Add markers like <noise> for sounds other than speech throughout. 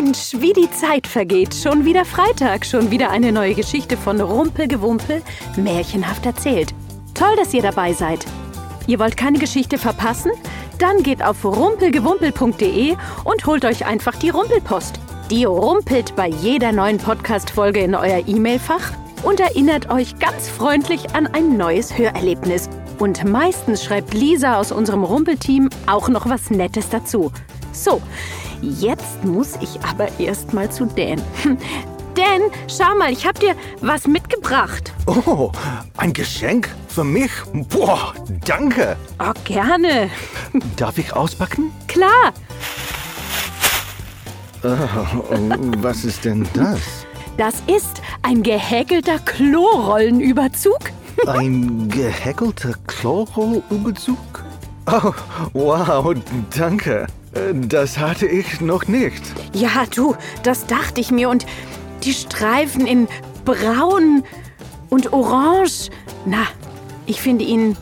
Mensch, wie die Zeit vergeht. Schon wieder Freitag, schon wieder eine neue Geschichte von Rumpelgewumpel, märchenhaft erzählt. Toll, dass ihr dabei seid. Ihr wollt keine Geschichte verpassen? Dann geht auf rumpelgewumpel.de und holt euch einfach die Rumpelpost. Die rumpelt bei jeder neuen Podcast-Folge in euer E-Mail-Fach und erinnert euch ganz freundlich an ein neues Hörerlebnis. Und meistens schreibt Lisa aus unserem Rumpelteam auch noch was Nettes dazu. So, jetzt muss ich aber erst mal zu Dan. Dan, schau mal, ich hab dir was mitgebracht. Oh, ein Geschenk für mich? Boah, danke. Oh, gerne. Darf ich auspacken? Klar. Oh, was ist denn das? Das ist ein gehäkelter Klorollenüberzug. Ein gehäkelter Chlorrollüberzug? Oh, wow, danke. Das hatte ich noch nicht. Ja, du, das dachte ich mir. Und die Streifen in braun und orange. Na, ich finde ihn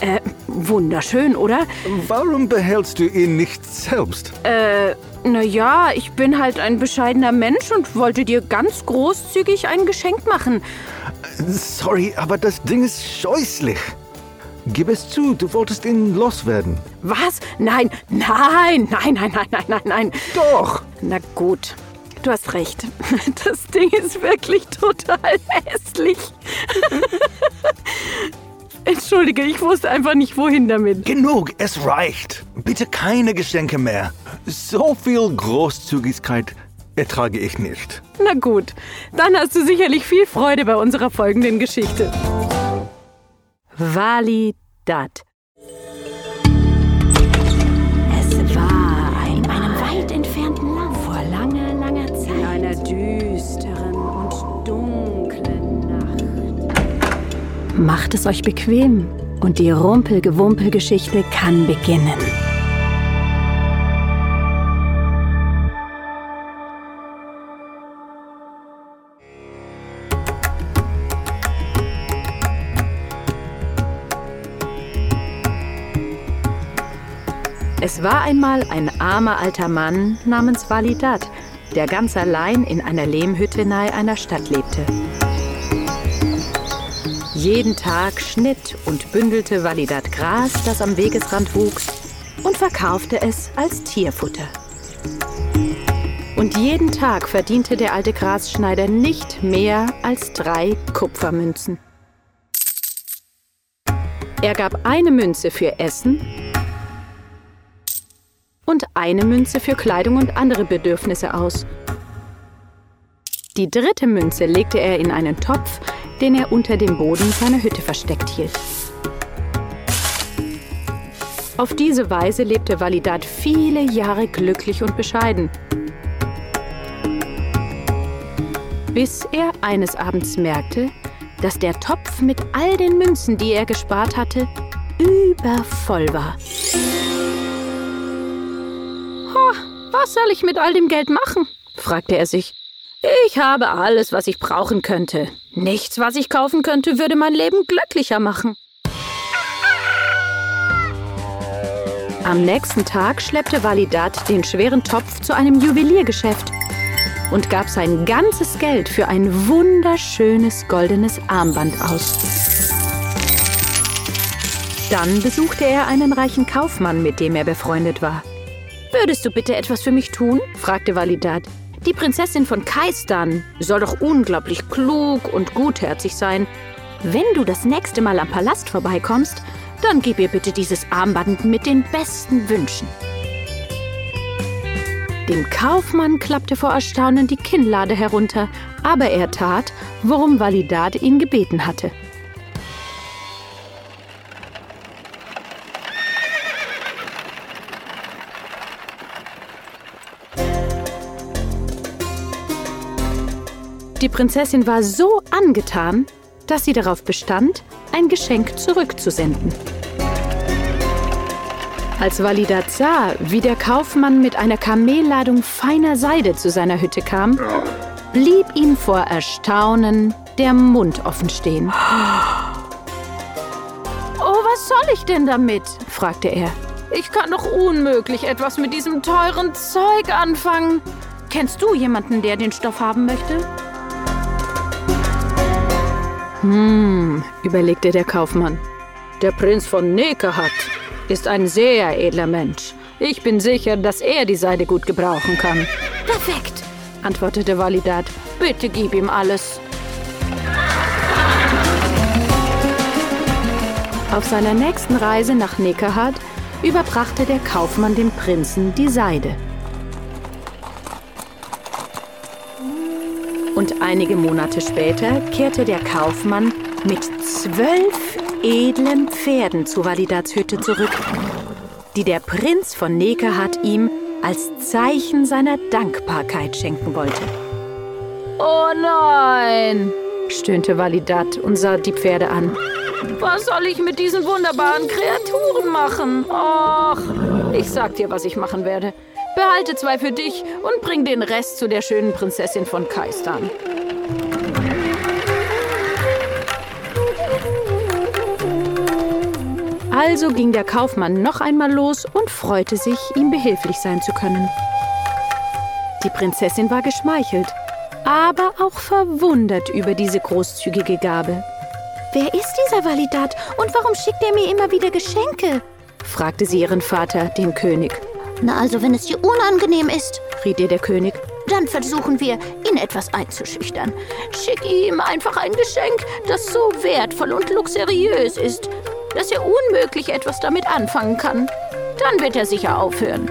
äh, wunderschön, oder? Warum behältst du ihn nicht selbst? Äh, naja, ich bin halt ein bescheidener Mensch und wollte dir ganz großzügig ein Geschenk machen. Sorry, aber das Ding ist scheußlich. Gib es zu, du wolltest ihn loswerden. Was? Nein, nein, nein, nein, nein, nein, nein, nein. Doch! Na gut, du hast recht. <laughs> Das Ding ist wirklich total hässlich. <laughs> Entschuldige, ich wusste einfach nicht, wohin damit. Genug, es reicht. Bitte keine Geschenke mehr. So viel Großzügigkeit ertrage ich nicht. Na gut, dann hast du sicherlich viel Freude bei unserer folgenden Geschichte. Validat. Es war in einem weit entfernten Land vor langer, langer Zeit. In einer düsteren und dunklen Nacht. Macht es euch bequem und die Rumpelgewumpel-Geschichte kann beginnen. Es war einmal ein armer alter Mann namens Validat, der ganz allein in einer Lehmhütte nahe einer Stadt lebte. Jeden Tag schnitt und bündelte Validat Gras, das am Wegesrand wuchs, und verkaufte es als Tierfutter. Und jeden Tag verdiente der alte Grasschneider nicht mehr als drei Kupfermünzen. Er gab eine Münze für Essen und eine Münze für Kleidung und andere Bedürfnisse aus. Die dritte Münze legte er in einen Topf, den er unter dem Boden seiner Hütte versteckt hielt. Auf diese Weise lebte Validat viele Jahre glücklich und bescheiden. Bis er eines Abends merkte, dass der Topf mit all den Münzen, die er gespart hatte, übervoll war. Was soll ich mit all dem Geld machen? fragte er sich. Ich habe alles, was ich brauchen könnte. Nichts, was ich kaufen könnte, würde mein Leben glücklicher machen. Am nächsten Tag schleppte Validat den schweren Topf zu einem Juweliergeschäft und gab sein ganzes Geld für ein wunderschönes goldenes Armband aus. Dann besuchte er einen reichen Kaufmann, mit dem er befreundet war. Würdest du bitte etwas für mich tun? fragte Validat. Die Prinzessin von Kaistan soll doch unglaublich klug und gutherzig sein. Wenn du das nächste Mal am Palast vorbeikommst, dann gib ihr bitte dieses Armband mit den besten Wünschen. Dem Kaufmann klappte vor Erstaunen die Kinnlade herunter, aber er tat, worum Validat ihn gebeten hatte. Die Prinzessin war so angetan, dass sie darauf bestand, ein Geschenk zurückzusenden. Als Validat sah, wie der Kaufmann mit einer Kamelladung feiner Seide zu seiner Hütte kam, blieb ihm vor Erstaunen der Mund offen stehen. Oh, was soll ich denn damit? fragte er. Ich kann doch unmöglich etwas mit diesem teuren Zeug anfangen. Kennst du jemanden, der den Stoff haben möchte? Hm, überlegte der Kaufmann. Der Prinz von Nekehat ist ein sehr edler Mensch. Ich bin sicher, dass er die Seide gut gebrauchen kann. Perfekt, antwortete Validat. Bitte gib ihm alles. Auf seiner nächsten Reise nach Nekahat überbrachte der Kaufmann dem Prinzen die Seide. Und einige Monate später kehrte der Kaufmann mit zwölf edlen Pferden zu Validats Hütte zurück, die der Prinz von Nekahat ihm als Zeichen seiner Dankbarkeit schenken wollte. Oh nein, stöhnte Validat und sah die Pferde an. Was soll ich mit diesen wunderbaren Kreaturen machen? Och, ich sag dir, was ich machen werde. Behalte zwei für dich und bring den Rest zu der schönen Prinzessin von Kaistan. Also ging der Kaufmann noch einmal los und freute sich, ihm behilflich sein zu können. Die Prinzessin war geschmeichelt, aber auch verwundert über diese großzügige Gabe. Wer ist dieser Validat und warum schickt er mir immer wieder Geschenke? fragte sie ihren Vater, den König. Na also, wenn es dir unangenehm ist, riet ihr der König, dann versuchen wir, ihn etwas einzuschüchtern. Schick ihm einfach ein Geschenk, das so wertvoll und luxuriös ist, dass er unmöglich etwas damit anfangen kann. Dann wird er sicher aufhören.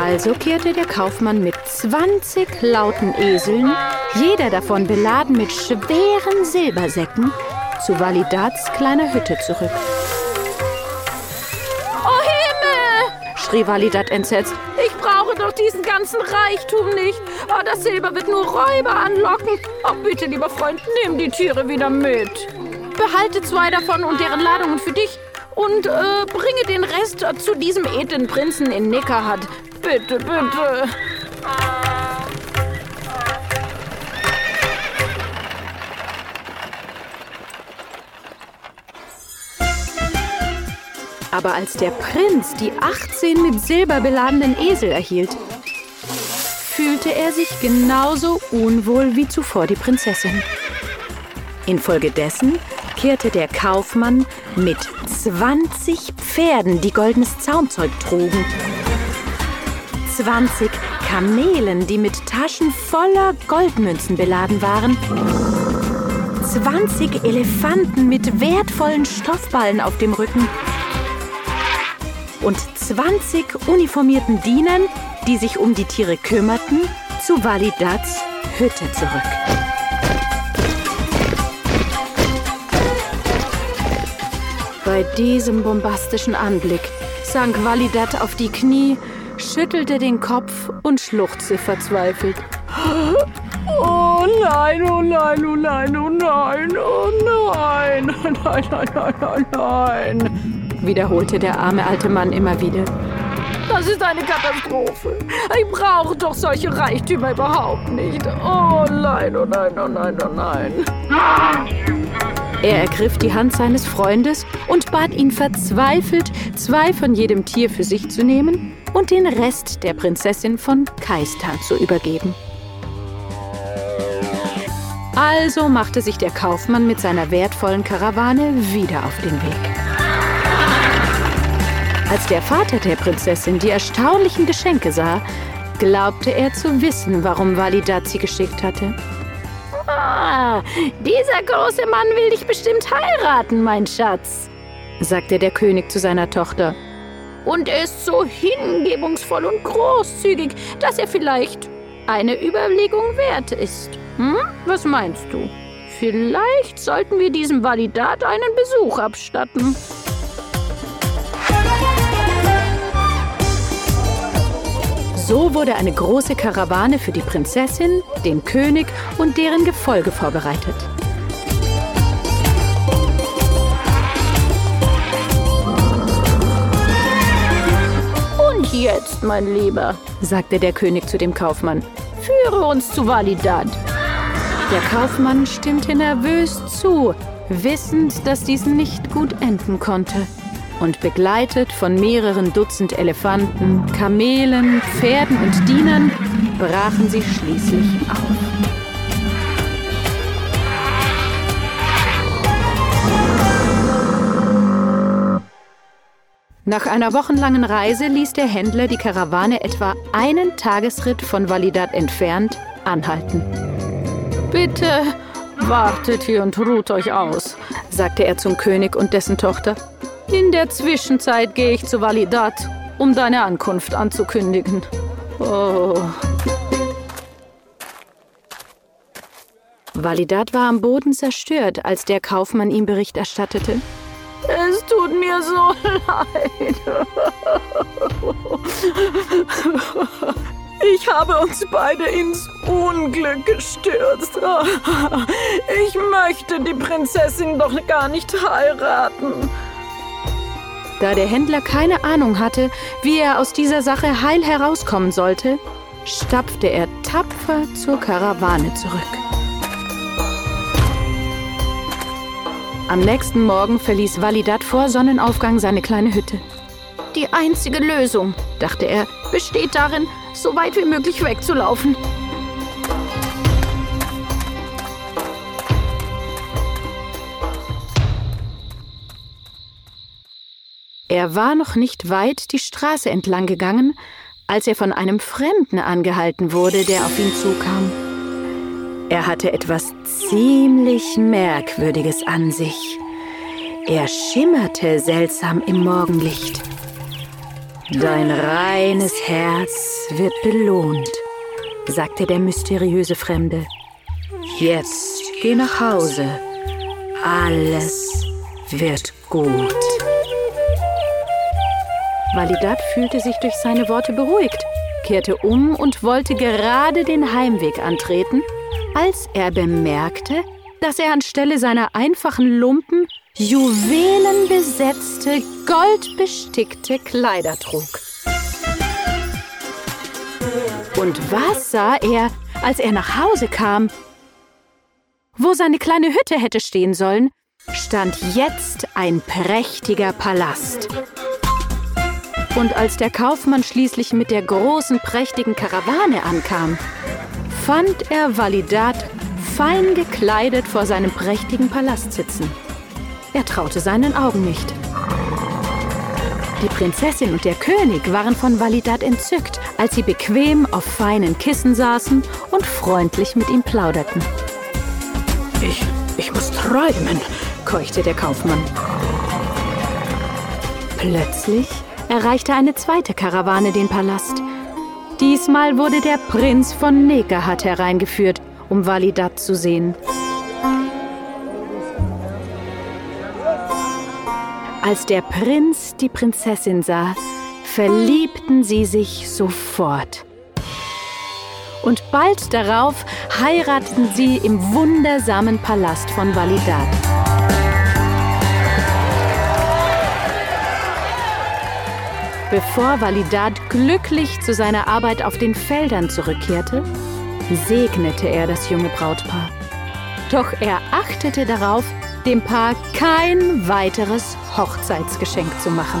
Also kehrte der Kaufmann mit 20 lauten Eseln, jeder davon beladen mit schweren Silbersäcken, zu Validats kleiner Hütte zurück. Schrie Validat entsetzt. Ich brauche doch diesen ganzen Reichtum nicht. Oh, das Silber wird nur Räuber anlocken. Oh, bitte, lieber Freund, nimm die Tiere wieder mit. Behalte zwei davon und deren Ladungen für dich und äh, bringe den Rest zu diesem edlen Prinzen in Nekahat. Bitte, bitte. Aber als der Prinz die 18 mit Silber beladenen Esel erhielt, fühlte er sich genauso unwohl wie zuvor die Prinzessin. Infolgedessen kehrte der Kaufmann mit 20 Pferden, die goldenes Zaumzeug trugen, 20 Kamelen, die mit Taschen voller Goldmünzen beladen waren, 20 Elefanten mit wertvollen Stoffballen auf dem Rücken und 20 uniformierten Dienern, die sich um die Tiere kümmerten, zu Validats Hütte zurück. Bei diesem bombastischen Anblick sank Validat auf die Knie schüttelte den Kopf und schluchzte verzweifelt. <gasps> Oh nein, oh nein, oh nein, oh nein, oh nein, <laughs> nein, nein, nein, nein, nein, wiederholte der arme alte Mann immer wieder. Das ist eine Katastrophe. Ich brauche doch solche Reichtümer überhaupt nicht. Oh nein, oh nein, oh nein, oh nein. Er ergriff die Hand seines Freundes und bat ihn verzweifelt, zwei von jedem Tier für sich zu nehmen und den Rest der Prinzessin von Kaistan zu übergeben. Also machte sich der Kaufmann mit seiner wertvollen Karawane wieder auf den Weg. Als der Vater der Prinzessin die erstaunlichen Geschenke sah, glaubte er zu wissen, warum Validat sie geschickt hatte. Ah, dieser große Mann will dich bestimmt heiraten, mein Schatz, sagte der König zu seiner Tochter. Und er ist so hingebungsvoll und großzügig, dass er vielleicht eine Überlegung wert ist. Hm? Was meinst du? Vielleicht sollten wir diesem Validat einen Besuch abstatten. So wurde eine große Karawane für die Prinzessin, den König und deren Gefolge vorbereitet. jetzt, mein Lieber, sagte der König zu dem Kaufmann. Führe uns zu Validat. Der Kaufmann stimmte nervös zu, wissend, dass dies nicht gut enden konnte. Und begleitet von mehreren Dutzend Elefanten, Kamelen, Pferden und Dienern brachen sie schließlich auf. Nach einer wochenlangen Reise ließ der Händler die Karawane etwa einen Tagesritt von Validat entfernt anhalten. Bitte wartet hier und ruht euch aus, sagte er zum König und dessen Tochter. In der Zwischenzeit gehe ich zu Validat, um deine Ankunft anzukündigen. Oh. Validat war am Boden zerstört, als der Kaufmann ihm Bericht erstattete. Es tut mir so leid. Ich habe uns beide ins Unglück gestürzt. Ich möchte die Prinzessin doch gar nicht heiraten. Da der Händler keine Ahnung hatte, wie er aus dieser Sache heil herauskommen sollte, stapfte er tapfer zur Karawane zurück. Am nächsten Morgen verließ Validat vor Sonnenaufgang seine kleine Hütte. Die einzige Lösung, dachte er, besteht darin, so weit wie möglich wegzulaufen. Er war noch nicht weit die Straße entlang gegangen, als er von einem Fremden angehalten wurde, der auf ihn zukam. Er hatte etwas ziemlich Merkwürdiges an sich. Er schimmerte seltsam im Morgenlicht. Dein reines Herz wird belohnt, sagte der mysteriöse Fremde. Jetzt geh nach Hause. Alles wird gut. Validat fühlte sich durch seine Worte beruhigt, kehrte um und wollte gerade den Heimweg antreten, als er bemerkte, dass er anstelle seiner einfachen Lumpen juwelenbesetzte, goldbestickte Kleider trug. Und was sah er, als er nach Hause kam? Wo seine kleine Hütte hätte stehen sollen, stand jetzt ein prächtiger Palast. Und als der Kaufmann schließlich mit der großen, prächtigen Karawane ankam, fand er Validat fein gekleidet vor seinem prächtigen Palast sitzen. Er traute seinen Augen nicht. Die Prinzessin und der König waren von Validat entzückt, als sie bequem auf feinen Kissen saßen und freundlich mit ihm plauderten. Ich, ich muss träumen, keuchte der Kaufmann. Plötzlich erreichte eine zweite Karawane den Palast. Diesmal wurde der Prinz von Nekahat hereingeführt, um Validat zu sehen. Als der Prinz die Prinzessin sah, verliebten sie sich sofort. Und bald darauf heirateten sie im wundersamen Palast von Validat. Bevor Validat glücklich zu seiner Arbeit auf den Feldern zurückkehrte, segnete er das junge Brautpaar. Doch er achtete darauf, dem Paar kein weiteres Hochzeitsgeschenk zu machen.